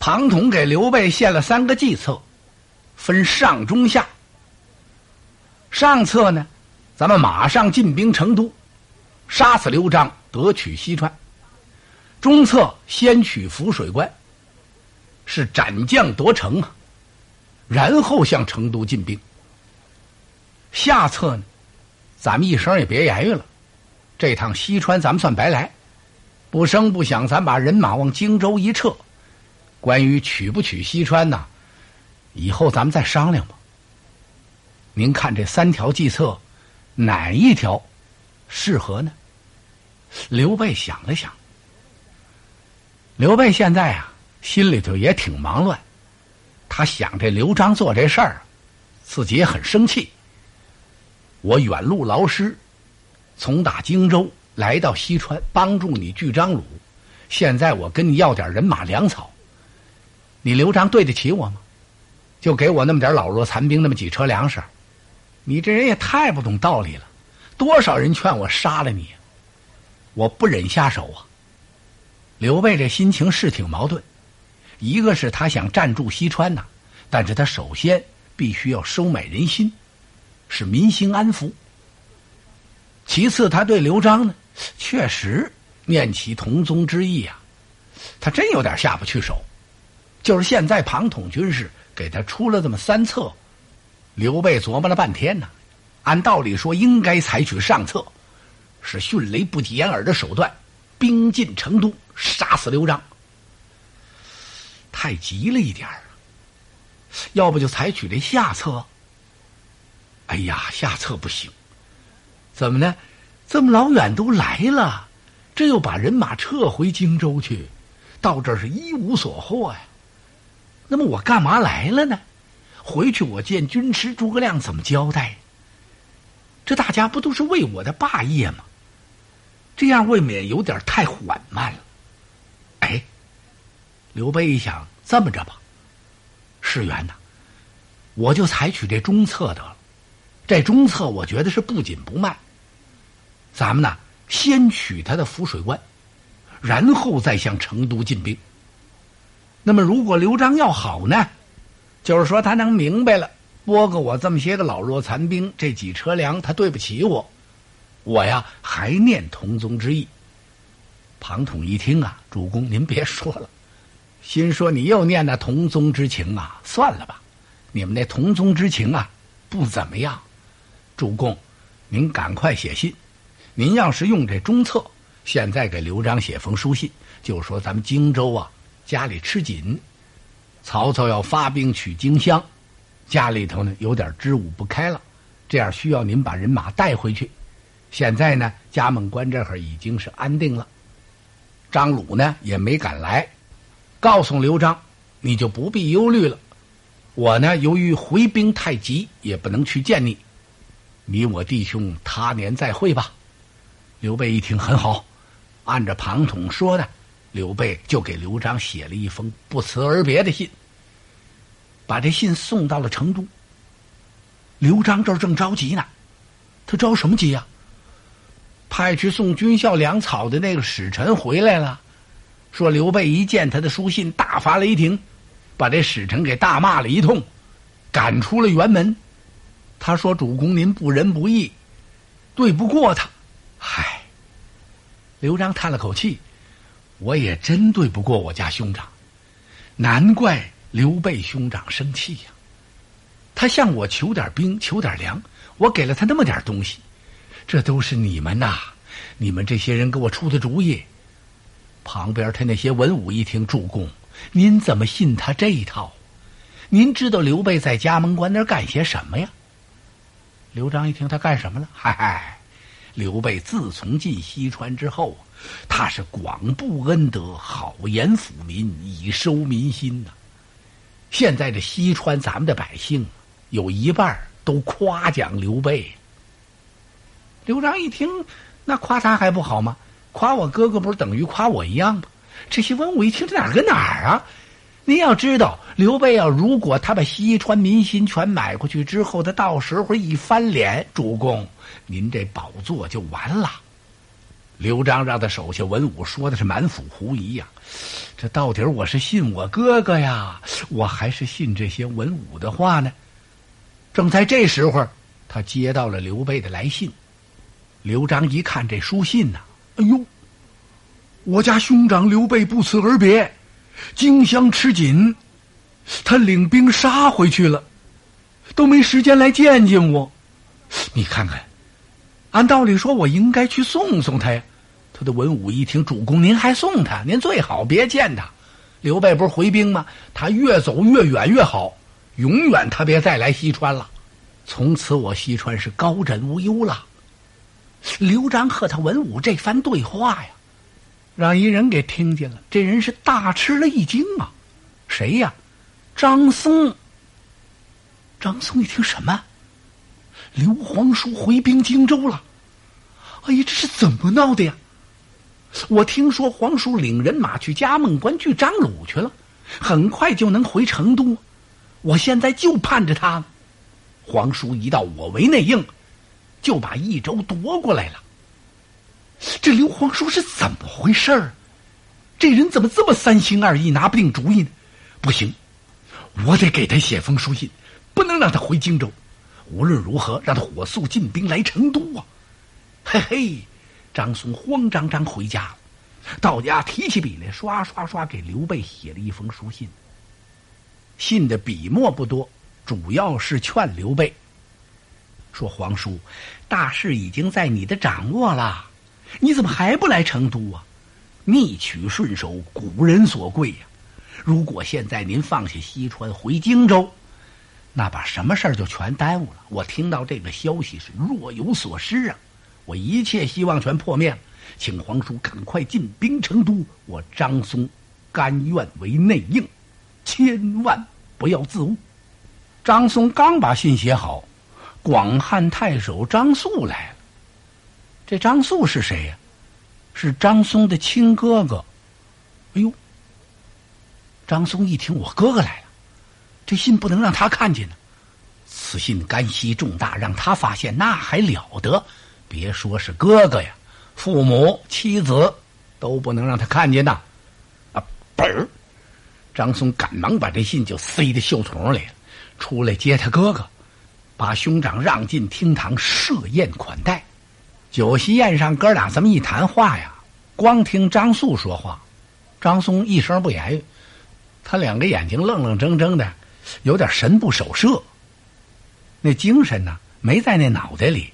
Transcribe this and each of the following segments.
庞统给刘备献了三个计策，分上中下。上策呢，咱们马上进兵成都，杀死刘璋，得取西川。中策先取涪水关，是斩将夺城啊，然后向成都进兵。下策呢，咱们一声也别言语了，这趟西川咱们算白来，不声不响，咱把人马往荆州一撤。关于取不取西川呢，以后咱们再商量吧。您看这三条计策，哪一条适合呢？刘备想了想。刘备现在啊，心里头也挺忙乱。他想这刘璋做这事儿，自己也很生气。我远路劳师，从打荆州来到西川，帮助你拒张鲁。现在我跟你要点人马粮草，你刘璋对得起我吗？就给我那么点老弱残兵，那么几车粮食。你这人也太不懂道理了，多少人劝我杀了你，我不忍下手啊。刘备这心情是挺矛盾，一个是他想占住西川呐，但是他首先必须要收买人心，使民心安抚。其次，他对刘璋呢，确实念其同宗之意啊，他真有点下不去手。就是现在庞统军师给他出了这么三策。刘备琢磨了半天呢，按道理说应该采取上策，是迅雷不及掩耳的手段，兵进成都，杀死刘璋。太急了一点儿，要不就采取这下策。哎呀，下策不行，怎么呢？这么老远都来了，这又把人马撤回荆州去，到这儿是一无所获呀。那么我干嘛来了呢？回去我见军师诸葛亮怎么交代？这大家不都是为我的霸业吗？这样未免有点太缓慢了。哎，刘备一想，这么着吧，世元呐，我就采取这中策得了。这中策我觉得是不紧不慢。咱们呢，先取他的涪水关，然后再向成都进兵。那么，如果刘璋要好呢？就是说，他能明白了，拨给我这么些个老弱残兵，这几车粮，他对不起我，我呀还念同宗之意。庞统一听啊，主公您别说了，心说你又念那同宗之情啊，算了吧，你们那同宗之情啊不怎么样。主公，您赶快写信，您要是用这中策，现在给刘璋写封书信，就说咱们荆州啊家里吃紧。曹操要发兵取荆襄，家里头呢有点支吾不开了，这样需要您把人马带回去。现在呢，葭萌关这会儿已经是安定了，张鲁呢也没敢来，告诉刘璋，你就不必忧虑了。我呢，由于回兵太急，也不能去见你，你我弟兄他年再会吧。刘备一听很好，按照庞统说的。刘备就给刘璋写了一封不辞而别的信，把这信送到了成都。刘璋这儿正着急呢，他着什么急呀？派去送军校粮草的那个使臣回来了，说刘备一见他的书信，大发雷霆，把这使臣给大骂了一通，赶出了辕门。他说：“主公您不仁不义，对不过他。”嗨，刘璋叹了口气。我也真对不过我家兄长，难怪刘备兄长生气呀。他向我求点兵，求点粮，我给了他那么点东西，这都是你们呐，你们这些人给我出的主意。旁边他那些文武一听，主公，您怎么信他这一套？您知道刘备在葭萌关那干些什么呀？刘璋一听，他干什么了？嗨嗨，刘备自从进西川之后。他是广布恩德，好言抚民，以收民心呐。现在这西川咱们的百姓有一半都夸奖刘备。刘璋一听，那夸他还不好吗？夸我哥哥不是等于夸我一样吗？这些文武一听，这哪儿跟哪儿啊？您要知道，刘备啊，如果他把西川民心全买过去之后，他到时候一翻脸，主公，您这宝座就完了。刘璋让他手下文武说的是满腹狐疑呀，这到底我是信我哥哥呀，我还是信这些文武的话呢？正在这时候，他接到了刘备的来信。刘璋一看这书信呐，哎呦，我家兄长刘备不辞而别，荆襄吃紧，他领兵杀回去了，都没时间来见见我。你看看，按道理说，我应该去送送他呀。他的文武一听，主公您还送他，您最好别见他。刘备不是回兵吗？他越走越远越好。永远他别再来西川了，从此我西川是高枕无忧了。刘璋和他文武这番对话呀，让一人给听见了。这人是大吃了一惊啊！谁呀？张松。张松一听什么？刘皇叔回兵荆州了。哎呀，这是怎么闹的呀？我听说皇叔领人马去嘉梦关去张鲁去了，很快就能回成都。我现在就盼着他，皇叔一到我为内应，就把益州夺过来了。这刘皇叔是怎么回事儿？这人怎么这么三心二意，拿不定主意呢？不行，我得给他写封书信，不能让他回荆州。无论如何，让他火速进兵来成都啊！嘿嘿，张松慌张张回家了，到家提起笔来，刷刷刷给刘备写了一封书信。信的笔墨不多，主要是劝刘备说：“皇叔，大事已经在你的掌握了，你怎么还不来成都啊？逆取顺守，古人所贵呀。如果现在您放下西川回荆州，那把什么事儿就全耽误了。我听到这个消息是若有所失啊，我一切希望全破灭了。请皇叔赶快进兵成都，我张松甘愿为内应。”千万不要自误。张松刚把信写好，广汉太守张肃来了。这张肃是谁呀？是张松的亲哥哥。哎呦！张松一听，我哥哥来了，这信不能让他看见呢。此信干系重大，让他发现那还了得？别说是哥哥呀，父母、妻子都不能让他看见呐。啊，本儿。张松赶忙把这信就塞在袖筒里了，出来接他哥哥，把兄长让进厅堂设宴款待。酒席宴上，哥俩这么一谈话呀，光听张素说话，张松一声不言语，他两个眼睛愣愣怔怔的，有点神不守舍。那精神呢，没在那脑袋里，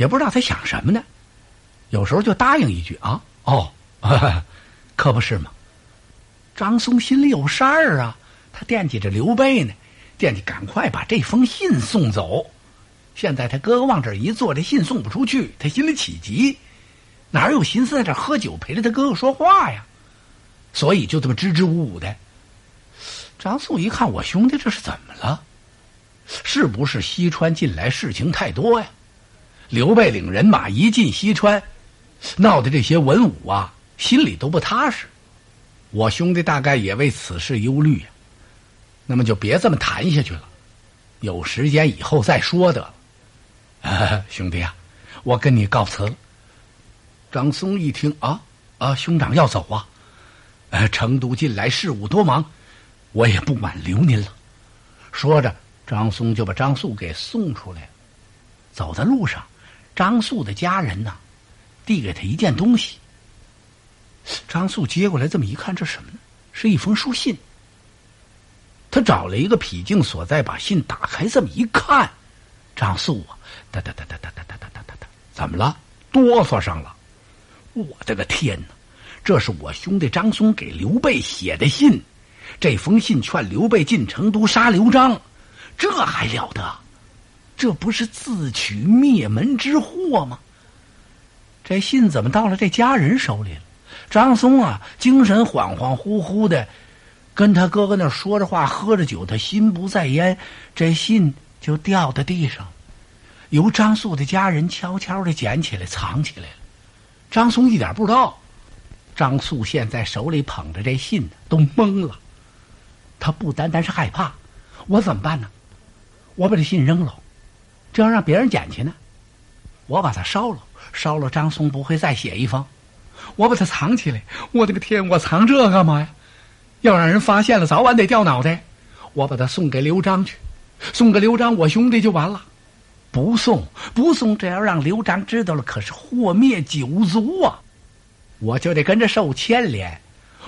也不知道他想什么呢。有时候就答应一句啊，哦，可不是吗？张松心里有事儿啊，他惦记着刘备呢，惦记赶快把这封信送走。现在他哥哥往这一坐，这信送不出去，他心里起急，哪有心思在这喝酒陪着他哥哥说话呀？所以就这么支支吾吾的。张松一看，我兄弟这是怎么了？是不是西川近来事情太多呀？刘备领人马一进西川，闹得这些文武啊心里都不踏实。我兄弟大概也为此事忧虑呀，那么就别这么谈下去了，有时间以后再说得了。兄弟啊，我跟你告辞了。张松一听啊啊，兄长要走啊？呃，成都近来事务多忙，我也不挽留您了。说着，张松就把张素给送出来了。走在路上，张素的家人呢，递给他一件东西。张素接过来，这么一看，这什么呢？是一封书信。他找了一个僻静所在，把信打开，这么一看，张素啊，哒哒哒哒哒哒哒哒哒哒哒，怎么了？哆嗦上了。我的个天哪！这是我兄弟张松给刘备写的信，这封信劝刘备进成都杀刘璋，这还了得？这不是自取灭门之祸吗？这信怎么到了这家人手里了？张松啊，精神恍恍惚惚的，跟他哥哥那说着话，喝着酒，他心不在焉，这信就掉在地上，由张素的家人悄悄的捡起来，藏起来了。张松一点不知道，张素现在手里捧着这信都懵了，他不单单是害怕，我怎么办呢？我把这信扔了，这要让别人捡去呢？我把它烧了，烧了张松不会再写一封。我把它藏起来。我的个天！我藏这干嘛呀？要让人发现了，早晚得掉脑袋。我把它送给刘璋去，送给刘璋，我兄弟就完了。不送，不送，这要让刘璋知道了，可是祸灭九族啊！我就得跟着受牵连。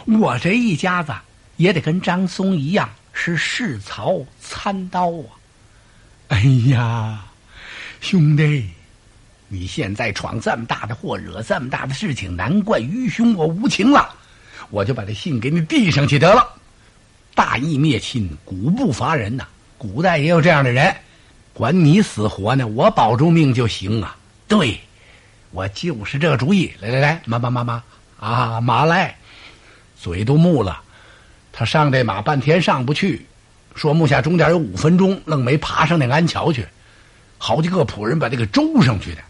我这一家子也得跟张松一样，是世曹参刀啊！哎呀，兄弟，你现在闯这么大的祸，惹这么大的事情，难怪愚兄我无情了。我就把这信给你递上去得了。大义灭亲，古不乏人呐。古代也有这样的人，管你死活呢，我保住命就行啊。对，我就是这个主意。来来来，马马马马啊，马来，嘴都木了。他上这马半天上不去，说木下终点有五分钟，愣没爬上那安桥去。好几个仆人把这个周上去的。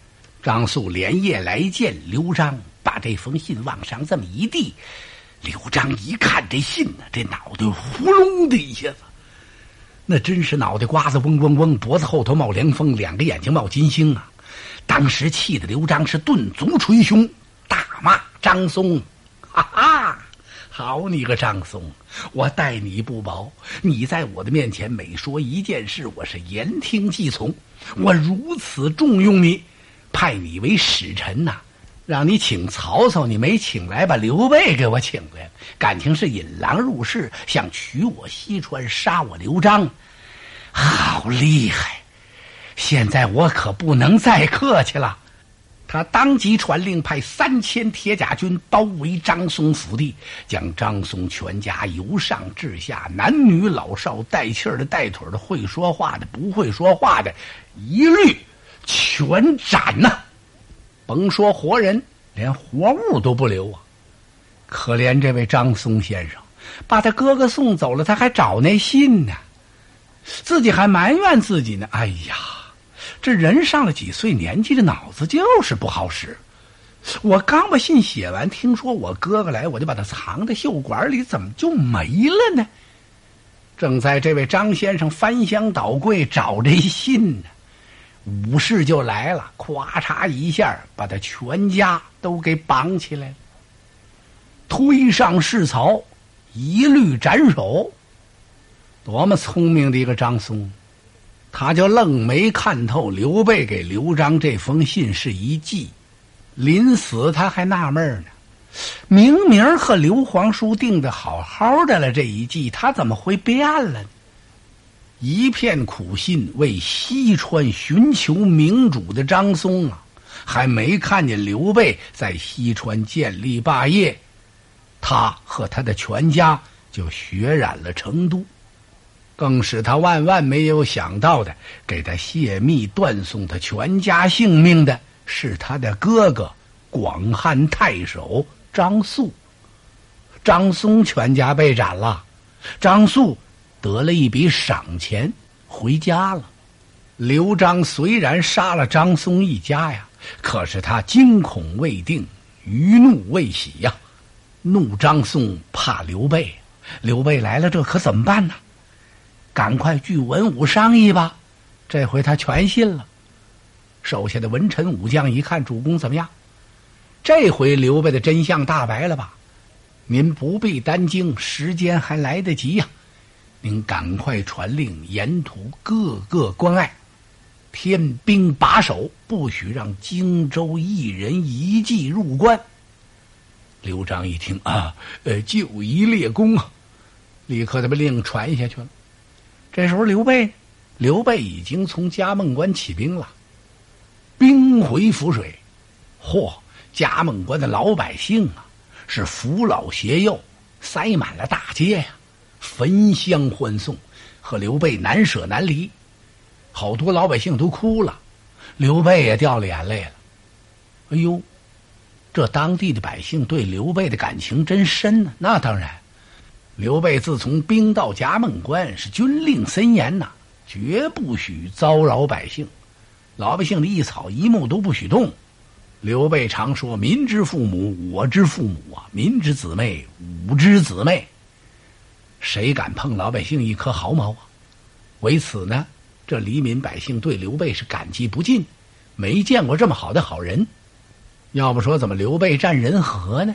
张素连夜来见刘璋，把这封信往上这么一递。刘璋一看这信呢，这脑袋呼隆的一下子，那真是脑袋瓜子嗡嗡嗡，脖子后头冒凉风，两个眼睛冒金星啊！当时气得刘璋是顿足捶胸，大骂张松：“哈哈，好你个张松，我待你不薄，你在我的面前每说一件事，我是言听计从。我如此重用你，派你为使臣呐。”让你请曹操，你没请来，把刘备给我请来。感情是引狼入室，想取我西川，杀我刘璋，好厉害！现在我可不能再客气了。他当即传令，派三千铁甲军包围张松府地，将张松全家由上至下，男女老少，带气儿的、带腿的，会说话的、不会说话的，一律全斩呐！甭说活人，连活物都不留啊！可怜这位张松先生，把他哥哥送走了，他还找那信呢，自己还埋怨自己呢。哎呀，这人上了几岁年纪，这脑子就是不好使。我刚把信写完，听说我哥哥来，我就把他藏在袖管里，怎么就没了呢？正在这位张先生翻箱倒柜找这信呢。武士就来了，咵嚓一下，把他全家都给绑起来了，推上市曹，一律斩首。多么聪明的一个张松，他就愣没看透刘备给刘璋这封信是一计。临死他还纳闷呢，明明和刘皇叔定的好好的了，这一计他怎么会变了呢？一片苦心为西川寻求明主的张松啊，还没看见刘备在西川建立霸业，他和他的全家就血染了成都。更使他万万没有想到的，给他泄密断送他全家性命的是他的哥哥广汉太守张肃。张松全家被斩了，张肃。得了一笔赏钱，回家了。刘璋虽然杀了张松一家呀，可是他惊恐未定，余怒未洗呀。怒张松，怕刘备。刘备来了，这可怎么办呢？赶快聚文武商议吧。这回他全信了。手下的文臣武将一看，主公怎么样？这回刘备的真相大白了吧？您不必担惊，时间还来得及呀。您赶快传令，沿途各个关隘，天兵把守，不许让荆州一人一骑入关。刘璋一听啊，呃，就一列功啊，立刻他把令传下去了。这时候刘备，刘备已经从嘉梦关起兵了，兵回涪水。嚯，嘉梦关的老百姓啊，是扶老携幼，塞满了大街呀。焚香欢送，和刘备难舍难离，好多老百姓都哭了，刘备也掉了眼泪了。哎呦，这当地的百姓对刘备的感情真深呢。那当然，刘备自从兵到夹梦关，是军令森严呐，绝不许骚扰百姓，老百姓的一草一木都不许动。刘备常说：“民之父母，我之父母啊；民之姊妹，吾之姊妹。”谁敢碰老百姓一颗毫毛啊？为此呢，这黎民百姓对刘备是感激不尽，没见过这么好的好人。要不说怎么刘备占人和呢？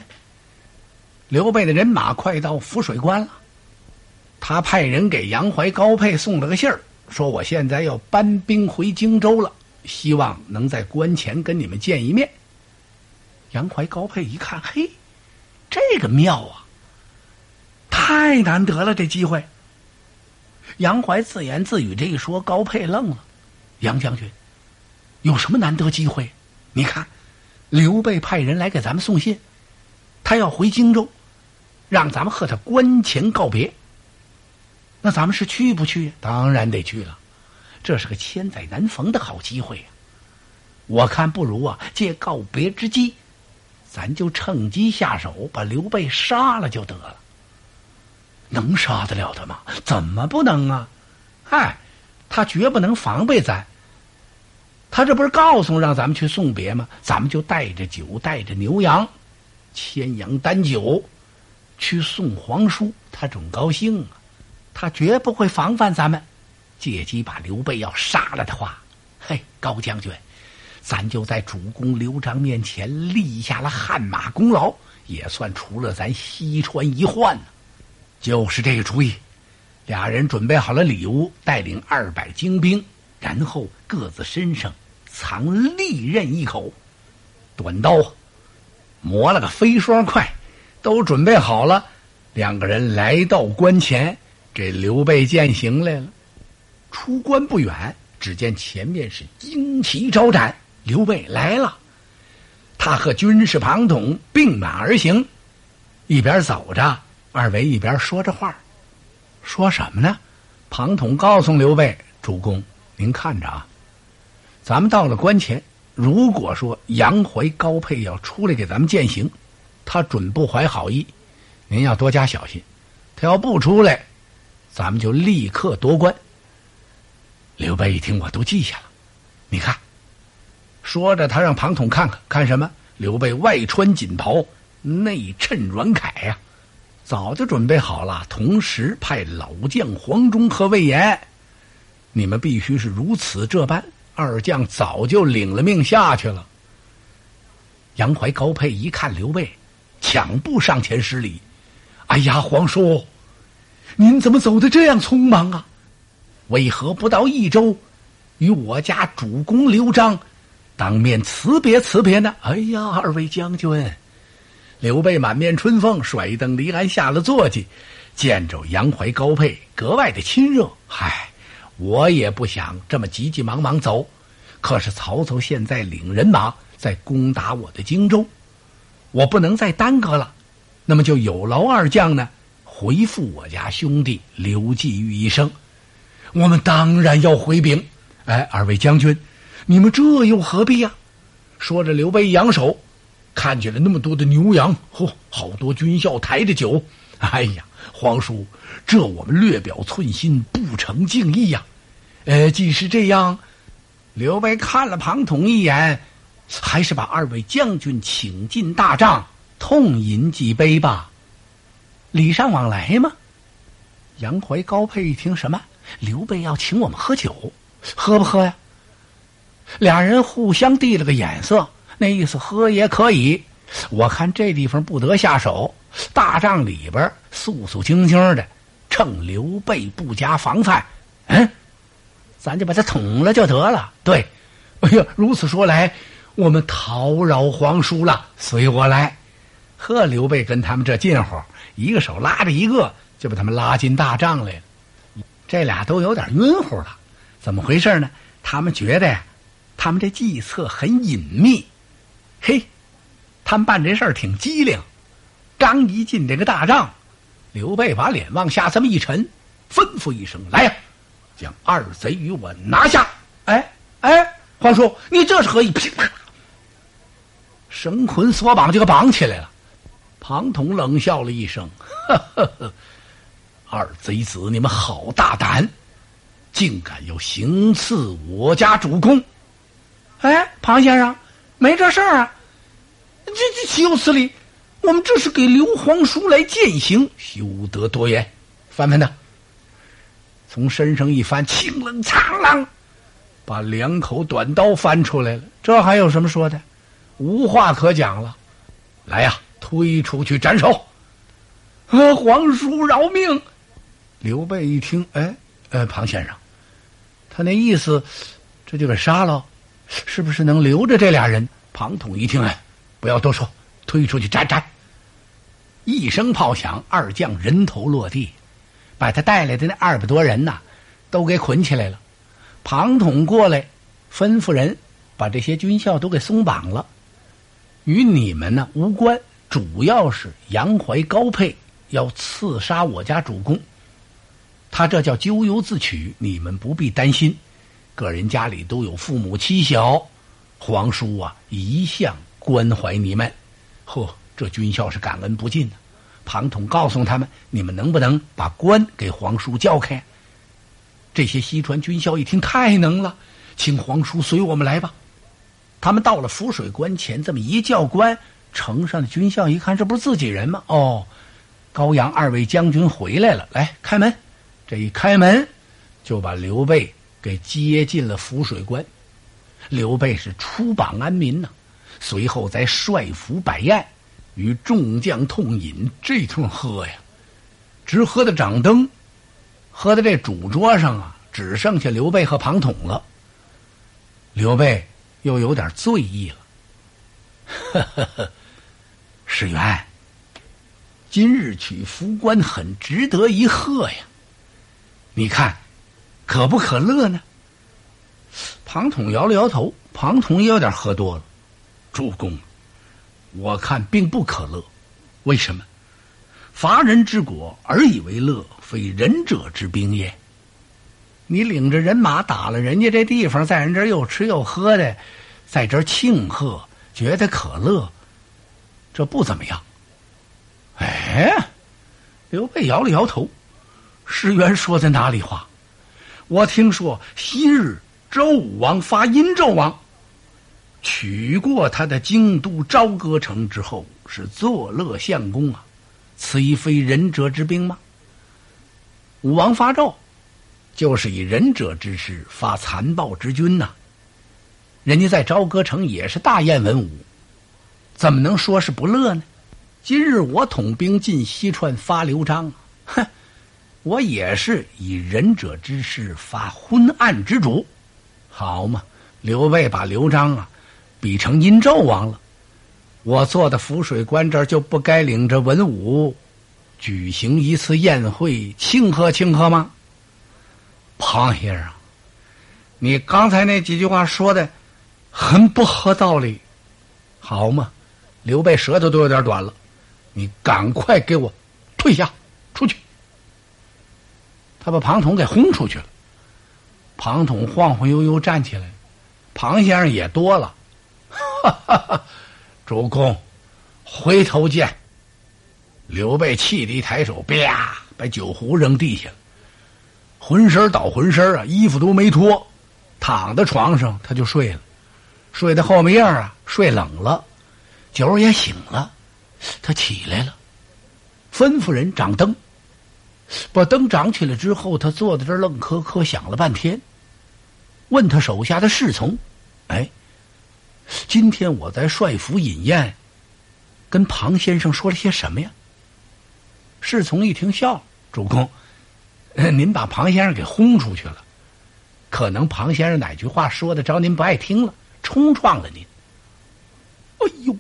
刘备的人马快到涪水关了，他派人给杨怀、高沛送了个信儿，说我现在要搬兵回荆州了，希望能在关前跟你们见一面。杨怀、高沛一看，嘿，这个妙啊！太难得了，这机会。杨怀自言自语这一说，高沛愣了。杨将军，有什么难得机会？你看。刘备派人来给咱们送信，他要回荆州，让咱们和他关前告别。那咱们是去不去？当然得去了，这是个千载难逢的好机会呀！我看不如啊，借告别之机，咱就趁机下手，把刘备杀了就得了。能杀得了他吗？怎么不能啊？嗨，他绝不能防备咱。他这不是告诉让咱们去送别吗？咱们就带着酒，带着牛羊，牵羊担酒，去送皇叔，他准高兴啊！他绝不会防范咱们，借机把刘备要杀了的话，嘿，高将军，咱就在主公刘璋面前立下了汗马功劳，也算除了咱西川一患呢。就是这个主意，俩人准备好了礼物，带领二百精兵。然后各自身上藏利刃一口，短刀，磨了个飞霜快，都准备好了。两个人来到关前，给刘备践行来了。出关不远，只见前面是旌旗招展，刘备来了。他和军士庞统并马而行，一边走着，二位一边说着话，说什么呢？庞统告诉刘备：“主公。”您看着啊，咱们到了关前，如果说杨怀、高沛要出来给咱们践行，他准不怀好意，您要多加小心。他要不出来，咱们就立刻夺关。刘备一听，我都记下了。你看，说着，他让庞统看看，看什么？刘备外穿锦袍，内衬软铠呀，早就准备好了。同时派老将黄忠和魏延。你们必须是如此这般。二将早就领了命下去了。杨怀、高沛一看刘备，抢步上前施礼：“哎呀，皇叔，您怎么走的这样匆忙啊？为何不到益州，与我家主公刘璋当面辞别辞别呢？”哎呀，二位将军，刘备满面春风，甩蹬离鞍下了坐骑，见着杨怀、高沛，格外的亲热。嗨。我也不想这么急急忙忙走，可是曹操现在领人马在攻打我的荆州，我不能再耽搁了。那么就有劳二将呢，回复我家兄弟刘季玉一声，我们当然要回禀。哎，二位将军，你们这又何必呀？说着，刘备扬手，看见了那么多的牛羊，嚯，好多军校抬着酒。哎呀！皇叔，这我们略表寸心，不成敬意呀。呃，既是这样，刘备看了庞统一眼，还是把二位将军请进大帐，痛饮几杯吧。礼尚往来吗？杨怀、高沛一听什么？刘备要请我们喝酒，喝不喝呀？俩人互相递了个眼色，那意思喝也可以。我看这地方不得下手。大帐里边肃肃清清的，趁刘备不加防范，嗯，咱就把他捅了就得了。对，哎呀，如此说来，我们讨扰皇叔了。随我来，呵，刘备跟他们这近乎，一个手拉着一个，就把他们拉进大帐来了。这俩都有点晕乎了，怎么回事呢？他们觉得呀，他们这计策很隐秘，嘿，他们办这事儿挺机灵。刚一进这个大帐，刘备把脸往下这么一沉，吩咐一声：“来呀，将二贼与我拿下！”哎哎，皇叔，你这是何意？噼啪，绳捆索绑就给绑起来了。庞统冷笑了一声：“呵呵呵，二贼子，你们好大胆，竟敢要行刺我家主公！”哎，庞先生，没这事儿啊，这这岂有此理！我们这是给刘皇叔来践行，休得多言。翻翻他，从身上一翻，清冷苍啷，把两口短刀翻出来了。这还有什么说的？无话可讲了。来呀，推出去斩首！啊，皇叔饶命！刘备一听，哎，呃，庞先生，他那意思，这就给杀了，是不是能留着这俩人？庞统一听，哎，不要多说，推出去斩斩！一声炮响，二将人头落地，把他带来的那二百多人呐，都给捆起来了。庞统过来，吩咐人把这些军校都给松绑了，与你们呢无关，主要是杨怀高沛要刺杀我家主公，他这叫咎由自取，你们不必担心。个人家里都有父母妻小，皇叔啊一向关怀你们。呵，这军校是感恩不尽的。庞统告诉他们：“你们能不能把官给皇叔叫开？”这些西川军校一听，太能了，请皇叔随我们来吧。他们到了浮水关前，这么一叫官，城上的军校一看，这不是自己人吗？哦，高阳二位将军回来了，来开门。这一开门，就把刘备给接进了浮水关。刘备是出榜安民呐，随后在帅府摆宴，与众将痛饮，这通喝呀，直喝的掌灯。喝的这主桌上啊，只剩下刘备和庞统了。刘备又有点醉意了。呵呵呵，史元，今日取福关很值得一贺呀！你看，可不可乐呢？庞统摇了摇头。庞统也有点喝多了。主公，我看并不可乐。为什么？伐人之国而以为乐，非仁者之兵也。你领着人马打了人家这地方，在人这儿又吃又喝的，在这儿庆贺，觉得可乐，这不怎么样。哎，刘备摇了摇头，石原说的哪里话？我听说昔日周武王伐殷纣王，取过他的京都朝歌城之后，是作乐相公啊。此亦非仁者之兵吗？武王伐纣，就是以仁者之师发残暴之君呐。人家在朝歌城也是大宴文武，怎么能说是不乐呢？今日我统兵进西川发刘璋，哼，我也是以仁者之师发昏暗之主，好嘛？刘备把刘璋啊比成殷纣王了。我坐的浮水关这儿就不该领着文武举行一次宴会庆贺庆贺吗？庞先生，你刚才那几句话说的很不合道理，好嘛？刘备舌头都有点短了，你赶快给我退下出去。他把庞统给轰出去了。庞统晃晃悠悠站起来，庞先生也多了，哈哈哈。主公，回头见。刘备气得一抬手，啪，把酒壶扔地下了，浑身倒浑身啊，衣服都没脱，躺在床上他就睡了，睡到后面样啊，睡冷了，酒也醒了，他起来了，吩咐人掌灯，把灯掌起来之后，他坐在这儿愣磕磕想了半天，问他手下的侍从，哎。今天我在帅府饮宴，跟庞先生说了些什么呀？侍从一听笑了，主公，您把庞先生给轰出去了，可能庞先生哪句话说的招您不爱听了，冲撞了您。哎呦，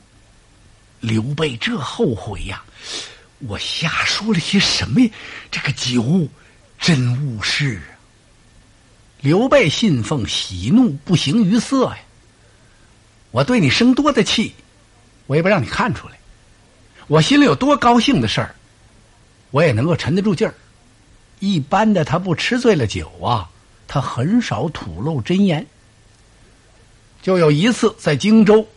刘备这后悔呀！我瞎说了些什么呀？这个酒真误事啊！刘备信奉喜怒不形于色呀。我对你生多的气，我也不让你看出来。我心里有多高兴的事儿，我也能够沉得住劲儿。一般的他不吃醉了酒啊，他很少吐露真言。就有一次在荆州，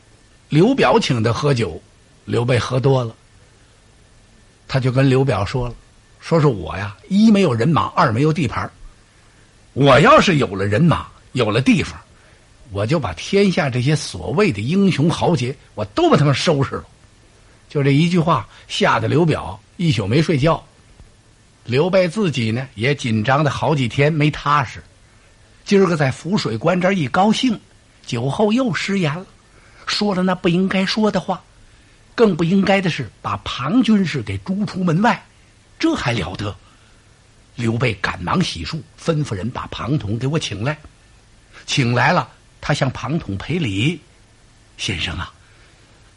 刘表请他喝酒，刘备喝多了，他就跟刘表说了：“说是我呀，一没有人马，二没有地盘我要是有了人马，有了地方。”我就把天下这些所谓的英雄豪杰，我都把他们收拾了。就这一句话，吓得刘表一宿没睡觉。刘备自己呢，也紧张的好几天没踏实。今儿个在浮水关这儿一高兴，酒后又失言了，说了那不应该说的话，更不应该的是把庞军师给逐出门外，这还了得？刘备赶忙洗漱，吩咐人把庞统给我请来。请来了，他向庞统赔礼：“先生啊，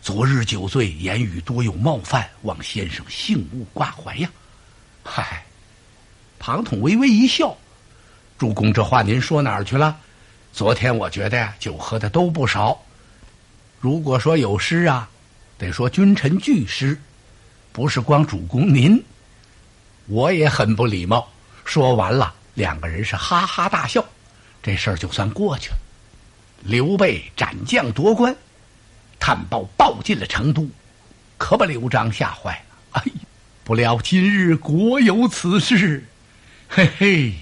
昨日酒醉，言语多有冒犯，望先生幸勿挂怀呀。”嗨，庞统微微一笑：“主公，这话您说哪儿去了？昨天我觉得呀，酒喝的都不少。如果说有失啊，得说君臣俱失，不是光主公您，我也很不礼貌。”说完了，两个人是哈哈大笑，这事儿就算过去了。刘备斩将夺关，探报报进了成都，可把刘璋吓坏了。哎，不料今日国有此事，嘿嘿，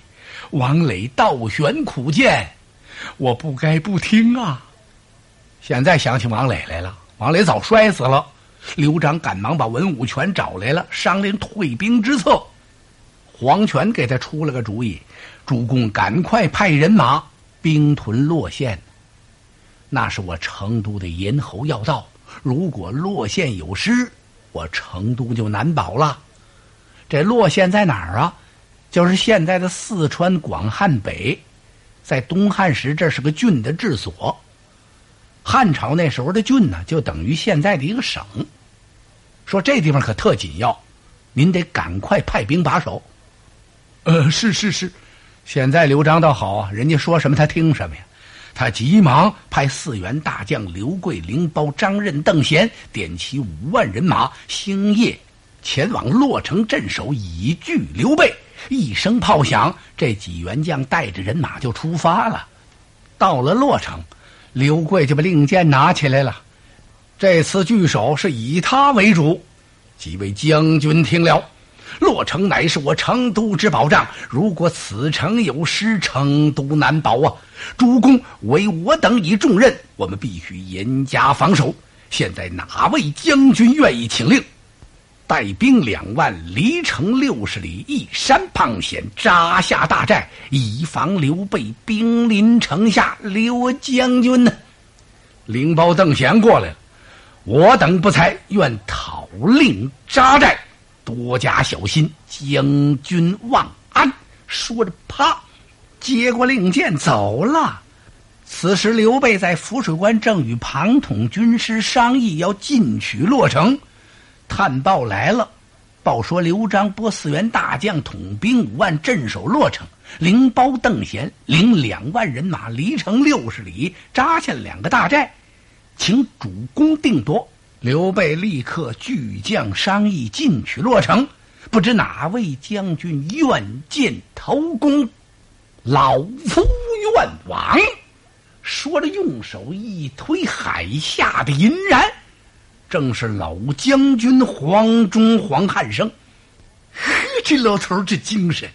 王磊倒悬苦谏，我不该不听啊。现在想起王磊来了，王磊早摔死了。刘璋赶忙把文武全找来了，商量退兵之策。黄权给他出了个主意：“主公，赶快派人马兵屯洛县。那是我成都的咽喉要道，如果洛县有失，我成都就难保了。这洛县在哪儿啊？就是现在的四川广汉北，在东汉时这是个郡的治所。汉朝那时候的郡呢，就等于现在的一个省。说这地方可特紧要，您得赶快派兵把守。”呃，是是是，现在刘璋倒好啊，人家说什么他听什么呀？他急忙派四员大将刘贵、凌包、张任、邓贤，点齐五万人马，星夜前往洛城镇守，以拒刘备。一声炮响，这几员将带着人马就出发了。到了洛城，刘贵就把令箭拿起来了。这次据守是以他为主，几位将军听了。洛城乃是我成都之保障，如果此城有失，成都难保啊！主公为我等以重任，我们必须严加防守。现在哪位将军愿意请令，带兵两万，离城六十里，一山傍险，扎下大寨，以防刘备兵临城下？刘将军呢？灵包邓贤过来了，我等不才，愿讨令扎寨。多加小心，将军望安。说着，啪，接过令箭走了。此时，刘备在浮水关正与庞统军师商议要进取洛城。探报来了，报说刘璋拨四员大将统兵五万镇守洛城，灵包邓贤领两万人马离城六十里扎下两个大寨，请主公定夺。刘备立刻聚将商议进取洛城，不知哪位将军愿见头功，老夫愿往。说着，用手一推海下的银然，正是老将军黄忠黄汉升。呵，这老头这精神！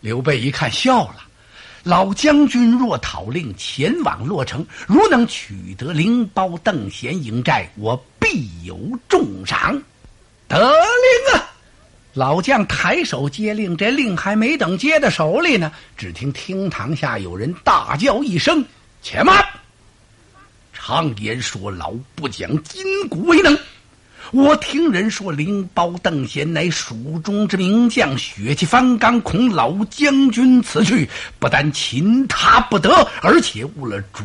刘备一看笑了。老将军若讨令前往洛城，如能取得灵包邓贤营寨，我必有重赏。得令啊！老将抬手接令，这令还没等接到手里呢，只听厅堂下有人大叫一声：“且慢！常言说，老不讲筋骨为能。”我听人说，灵包邓贤乃蜀中之名将，血气方刚。恐老将军此去，不但擒他不得，而且误了主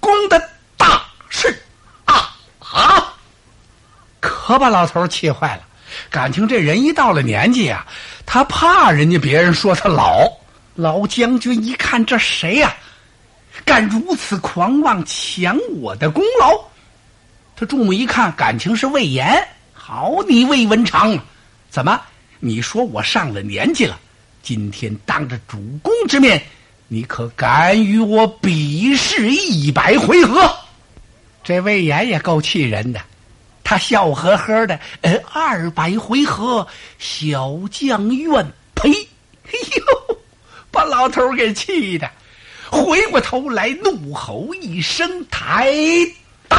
公的大事啊！啊！可把老头气坏了。感情这人一到了年纪啊，他怕人家别人说他老。老将军一看，这谁呀？敢如此狂妄，抢我的功劳？他注目一看，感情是魏延。好，你魏文长，怎么？你说我上了年纪了，今天当着主公之面，你可敢与我比试一百回合？这魏延也够气人的，他笑呵呵的：“呃，二百回合，小将愿赔。”哎呦，把老头给气的，回过头来怒吼一声：“抬刀！”